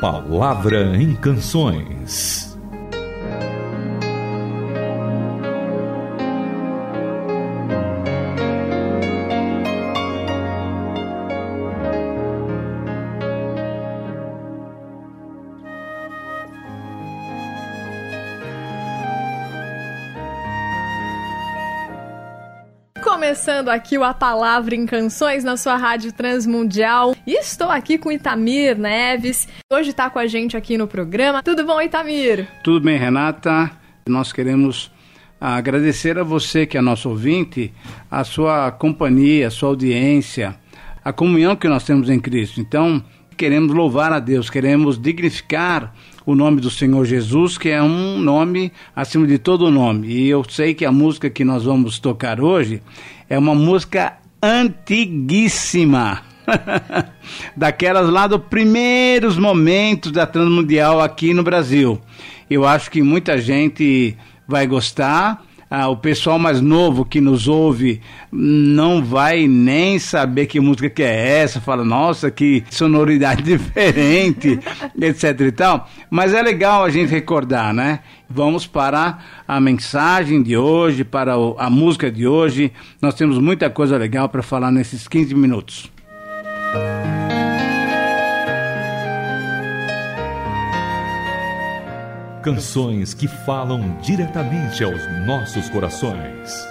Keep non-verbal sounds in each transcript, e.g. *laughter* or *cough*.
Palavra em Canções. Começando aqui o A Palavra em Canções na sua rádio transmundial. E estou aqui com Itamir Neves. Hoje está com a gente aqui no programa. Tudo bom, Itamir? Tudo bem, Renata. Nós queremos agradecer a você que é nosso ouvinte, a sua companhia, a sua audiência, a comunhão que nós temos em Cristo. Então, queremos louvar a Deus, queremos dignificar o nome do Senhor Jesus, que é um nome acima de todo nome. E eu sei que a música que nós vamos tocar hoje é uma música antiguíssima. *laughs* Daquelas lá dos primeiros momentos da Transmundial aqui no Brasil. Eu acho que muita gente vai gostar ah, o pessoal mais novo que nos ouve não vai nem saber que música que é essa, fala, nossa, que sonoridade *laughs* diferente, *laughs* etc e tal. Mas é legal a gente recordar, né? Vamos para a mensagem de hoje, para a música de hoje. Nós temos muita coisa legal para falar nesses 15 minutos. Canções que falam diretamente aos nossos corações.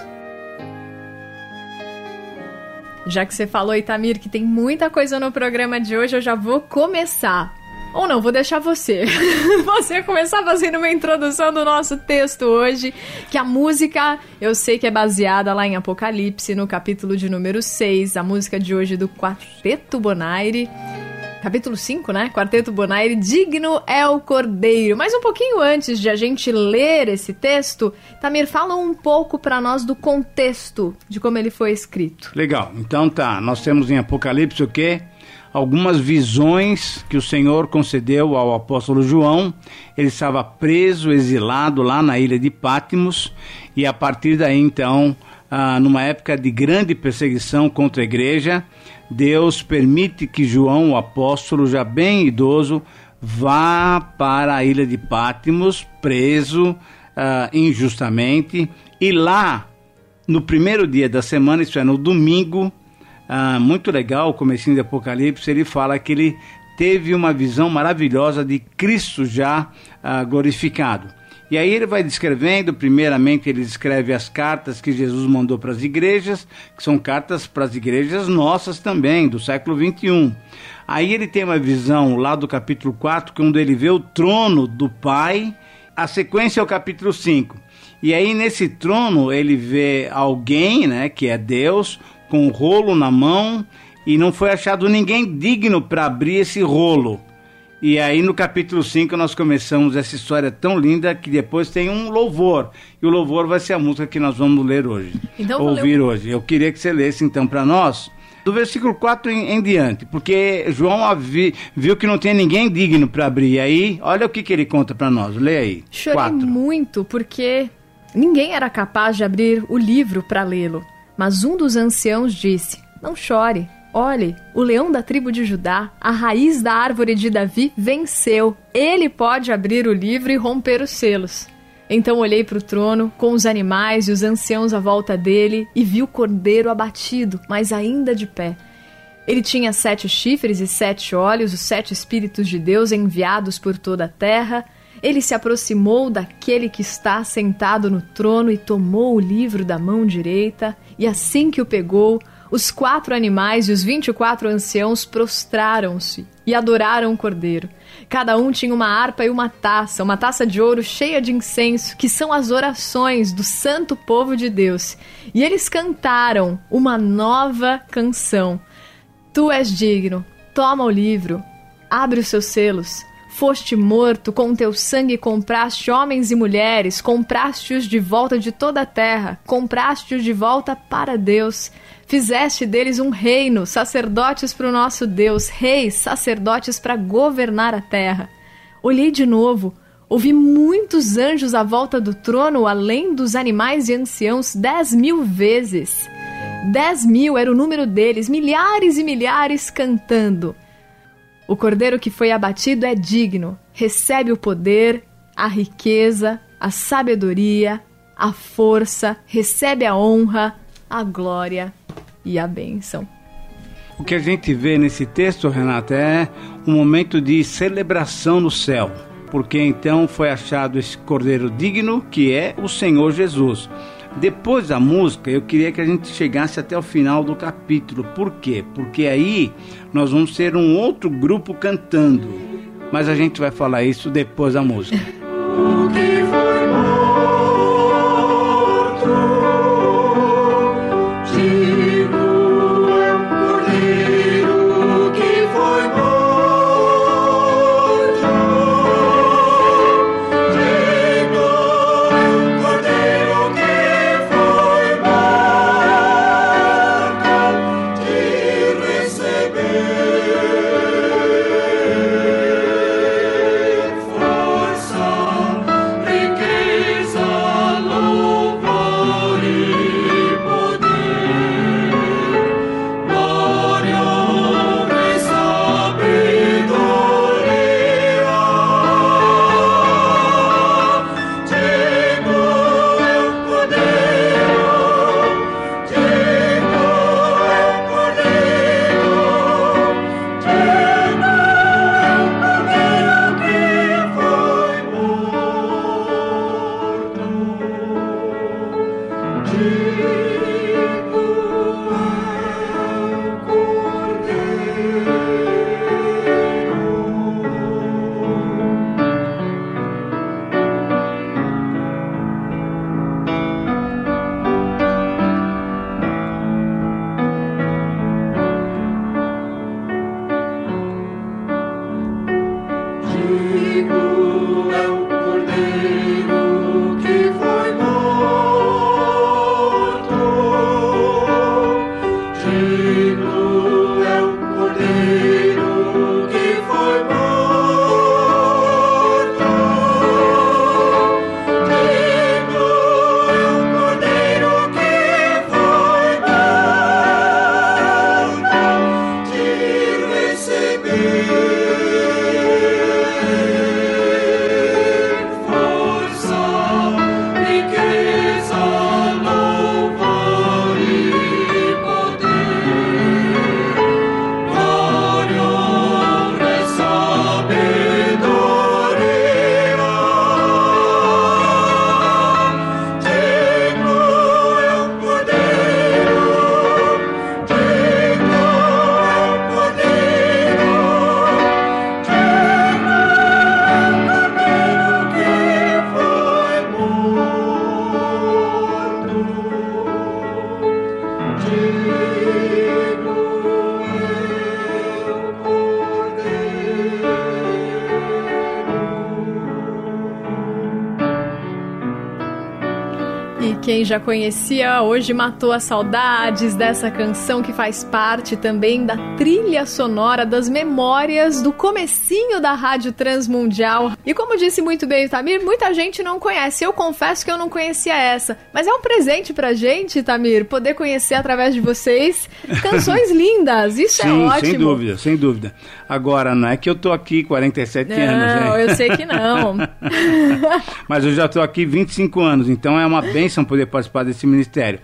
Já que você falou, Itamir, que tem muita coisa no programa de hoje, eu já vou começar. Ou não, vou deixar você. *laughs* você começar fazendo uma introdução do nosso texto hoje, que a música, eu sei que é baseada lá em Apocalipse, no capítulo de número 6, a música de hoje do Quarteto Bonaire capítulo 5, né? Quarteto Bonaire, digno é o Cordeiro. Mas um pouquinho antes de a gente ler esse texto, Tamir, fala um pouco para nós do contexto de como ele foi escrito. Legal. Então tá, nós temos em Apocalipse o quê? Algumas visões que o Senhor concedeu ao apóstolo João. Ele estava preso, exilado lá na ilha de Pátimos, e a partir daí então, ah, numa época de grande perseguição contra a igreja, Deus permite que João, o apóstolo, já bem idoso, vá para a ilha de Pátimos, preso uh, injustamente, e lá, no primeiro dia da semana, isso é, no domingo, uh, muito legal, o comecinho de Apocalipse, ele fala que ele teve uma visão maravilhosa de Cristo já uh, glorificado. E aí ele vai descrevendo, primeiramente ele descreve as cartas que Jesus mandou para as igrejas, que são cartas para as igrejas nossas também, do século 21. Aí ele tem uma visão lá do capítulo 4, quando ele vê o trono do Pai, a sequência é o capítulo 5. E aí nesse trono ele vê alguém, né, que é Deus, com um rolo na mão, e não foi achado ninguém digno para abrir esse rolo. E aí no capítulo 5 nós começamos essa história tão linda que depois tem um louvor. E o louvor vai ser a música que nós vamos ler hoje. Então, ouvir hoje. Eu queria que você lesse então para nós do versículo 4 em, em, diante, porque João vi, viu que não tem ninguém digno para abrir. E aí, olha o que, que ele conta para nós. Lê aí. Chorei quatro. muito porque ninguém era capaz de abrir o livro para lê-lo. Mas um dos anciãos disse: Não chore. Olhe, o leão da tribo de Judá, a raiz da árvore de Davi, venceu. Ele pode abrir o livro e romper os selos. Então olhei para o trono, com os animais e os anciãos à volta dele, e vi o cordeiro abatido, mas ainda de pé. Ele tinha sete chifres e sete olhos, os sete espíritos de Deus enviados por toda a terra. Ele se aproximou daquele que está sentado no trono e tomou o livro da mão direita, e assim que o pegou, os quatro animais e os vinte e quatro anciãos prostraram-se e adoraram o cordeiro. Cada um tinha uma harpa e uma taça, uma taça de ouro cheia de incenso, que são as orações do santo povo de Deus. E eles cantaram uma nova canção. Tu és digno, toma o livro, abre os seus selos. Foste morto, com teu sangue compraste homens e mulheres, compraste-os de volta de toda a terra, compraste-os de volta para Deus. Fizeste deles um reino, sacerdotes para o nosso Deus, reis, sacerdotes para governar a terra. Olhei de novo, ouvi muitos anjos à volta do trono, além dos animais e anciãos, dez mil vezes. Dez mil era o número deles, milhares e milhares cantando. O cordeiro que foi abatido é digno, recebe o poder, a riqueza, a sabedoria, a força, recebe a honra, a glória e a bênção. O que a gente vê nesse texto, Renata, é um momento de celebração no céu, porque então foi achado esse cordeiro digno que é o Senhor Jesus. Depois da música, eu queria que a gente chegasse até o final do capítulo. Por quê? Porque aí nós vamos ter um outro grupo cantando. Mas a gente vai falar isso depois da música. *laughs* amigo, não é Quem já conhecia hoje matou as saudades dessa canção que faz parte também da trilha sonora das memórias do comecinho da Rádio Transmundial. E como disse muito bem o Tamir, muita gente não conhece. Eu confesso que eu não conhecia essa, mas é um presente pra gente, Tamir, poder conhecer através de vocês canções *laughs* lindas. Isso Sim, é ótimo. sem dúvida, sem dúvida. Agora, não é que eu tô aqui 47 não, anos, né? Não, eu sei que não. *laughs* mas eu já tô aqui 25 anos, então é uma bênção *laughs* poder participar desse ministério.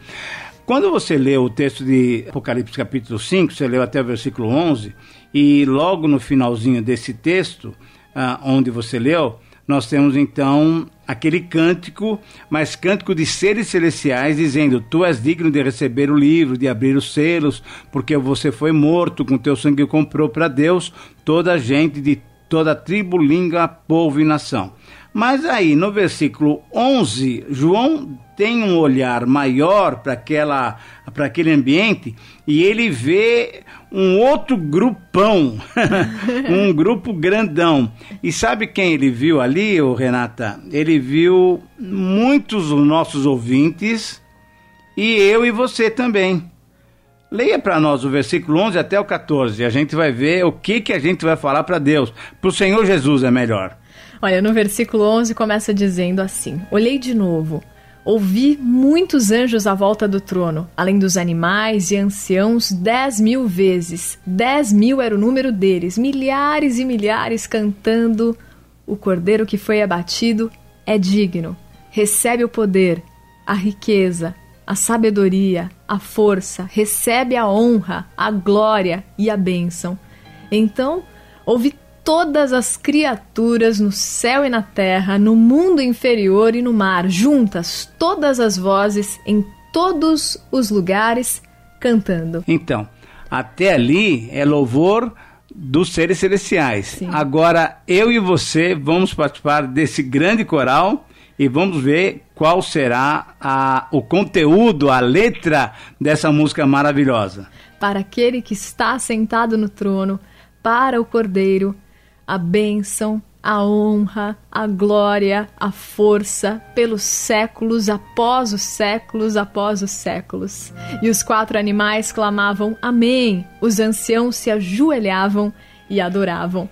Quando você lê o texto de Apocalipse capítulo 5, você leu até o versículo 11, e logo no finalzinho desse texto, ah, onde você leu, nós temos então aquele cântico, mas cântico de seres celestiais, dizendo: Tu és digno de receber o livro, de abrir os selos, porque você foi morto, com teu sangue comprou para Deus toda a gente de toda tribo, língua, povo e nação. Mas aí, no versículo 11, João tem um olhar maior para aquela para aquele ambiente e ele vê um outro grupão, *laughs* um grupo grandão. E sabe quem ele viu ali, ô Renata? Ele viu muitos dos nossos ouvintes e eu e você também. Leia para nós o versículo 11 até o 14. A gente vai ver o que, que a gente vai falar para Deus. Para o Senhor Jesus é melhor. Olha, no versículo 11 começa dizendo assim: Olhei de novo. Ouvi muitos anjos à volta do trono, além dos animais e anciãos, dez mil vezes. Dez mil era o número deles, milhares e milhares cantando. O cordeiro que foi abatido é digno, recebe o poder, a riqueza, a sabedoria, a força, recebe a honra, a glória e a bênção. Então, ouvi todas as criaturas no céu e na terra, no mundo inferior e no mar, juntas, todas as vozes, em todos os lugares, cantando. Então, até ali é louvor dos seres celestiais. Sim. Agora, eu e você vamos participar desse grande coral e vamos ver qual será a, o conteúdo, a letra dessa música maravilhosa. Para aquele que está sentado no trono, para o Cordeiro, a bênção, a honra, a glória, a força pelos séculos após os séculos após os séculos. E os quatro animais clamavam Amém. Os anciãos se ajoelhavam e adoravam.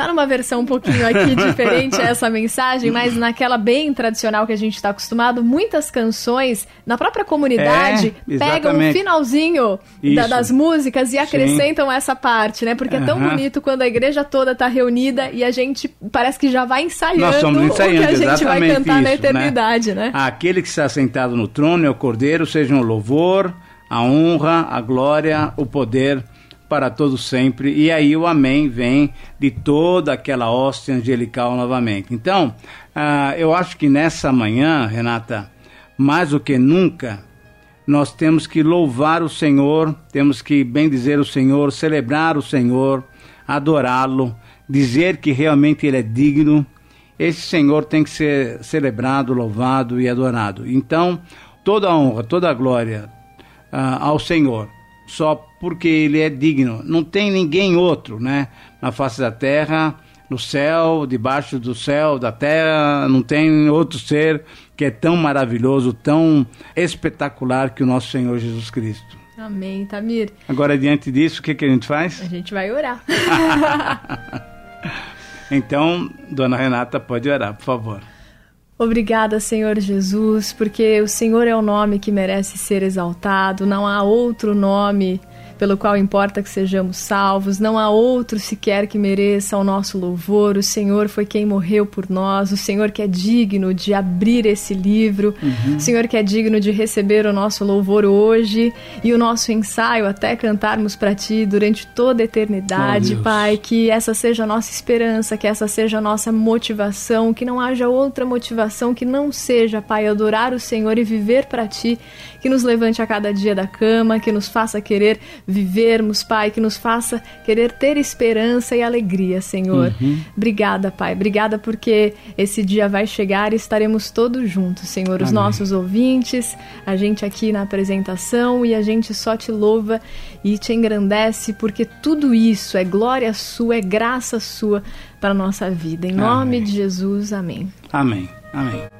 Tá numa versão um pouquinho aqui *laughs* diferente essa mensagem, mas naquela bem tradicional que a gente está acostumado, muitas canções na própria comunidade é, pegam um finalzinho da, das músicas e acrescentam Sim. essa parte, né? Porque é tão bonito quando a igreja toda tá reunida e a gente parece que já vai ensaiando, Nós estamos ensaiando o que a gente vai cantar isso, na eternidade, né? né? Aquele que está sentado no trono é o Cordeiro, seja um louvor, a honra, a glória, o poder para todos sempre. E aí o amém vem de toda aquela hóstia angelical novamente. Então, uh, eu acho que nessa manhã, Renata, mais do que nunca, nós temos que louvar o Senhor, temos que bem dizer o Senhor, celebrar o Senhor, adorá-lo, dizer que realmente Ele é digno. Esse Senhor tem que ser celebrado, louvado e adorado. Então, toda a honra, toda a glória uh, ao Senhor só porque ele é digno. Não tem ninguém outro, né? Na face da terra, no céu, debaixo do céu, da terra, não tem outro ser que é tão maravilhoso, tão espetacular que o nosso Senhor Jesus Cristo. Amém, Tamir. Agora, diante disso, o que, que a gente faz? A gente vai orar. *laughs* então, dona Renata, pode orar, por favor. Obrigada, Senhor Jesus, porque o Senhor é o nome que merece ser exaltado, não há outro nome pelo qual importa que sejamos salvos. Não há outro sequer que mereça o nosso louvor. O Senhor foi quem morreu por nós. O Senhor que é digno de abrir esse livro. Uhum. O Senhor que é digno de receber o nosso louvor hoje e o nosso ensaio até cantarmos para Ti durante toda a eternidade, oh, Pai. Que essa seja a nossa esperança, que essa seja a nossa motivação, que não haja outra motivação que não seja, Pai, adorar o Senhor e viver para Ti. Que nos levante a cada dia da cama, que nos faça querer vivermos, Pai, que nos faça querer ter esperança e alegria, Senhor. Uhum. Obrigada, Pai. Obrigada porque esse dia vai chegar e estaremos todos juntos, Senhor. Amém. Os nossos ouvintes, a gente aqui na apresentação e a gente só te louva e te engrandece porque tudo isso é glória sua, é graça sua para a nossa vida. Em nome amém. de Jesus, amém. Amém. Amém.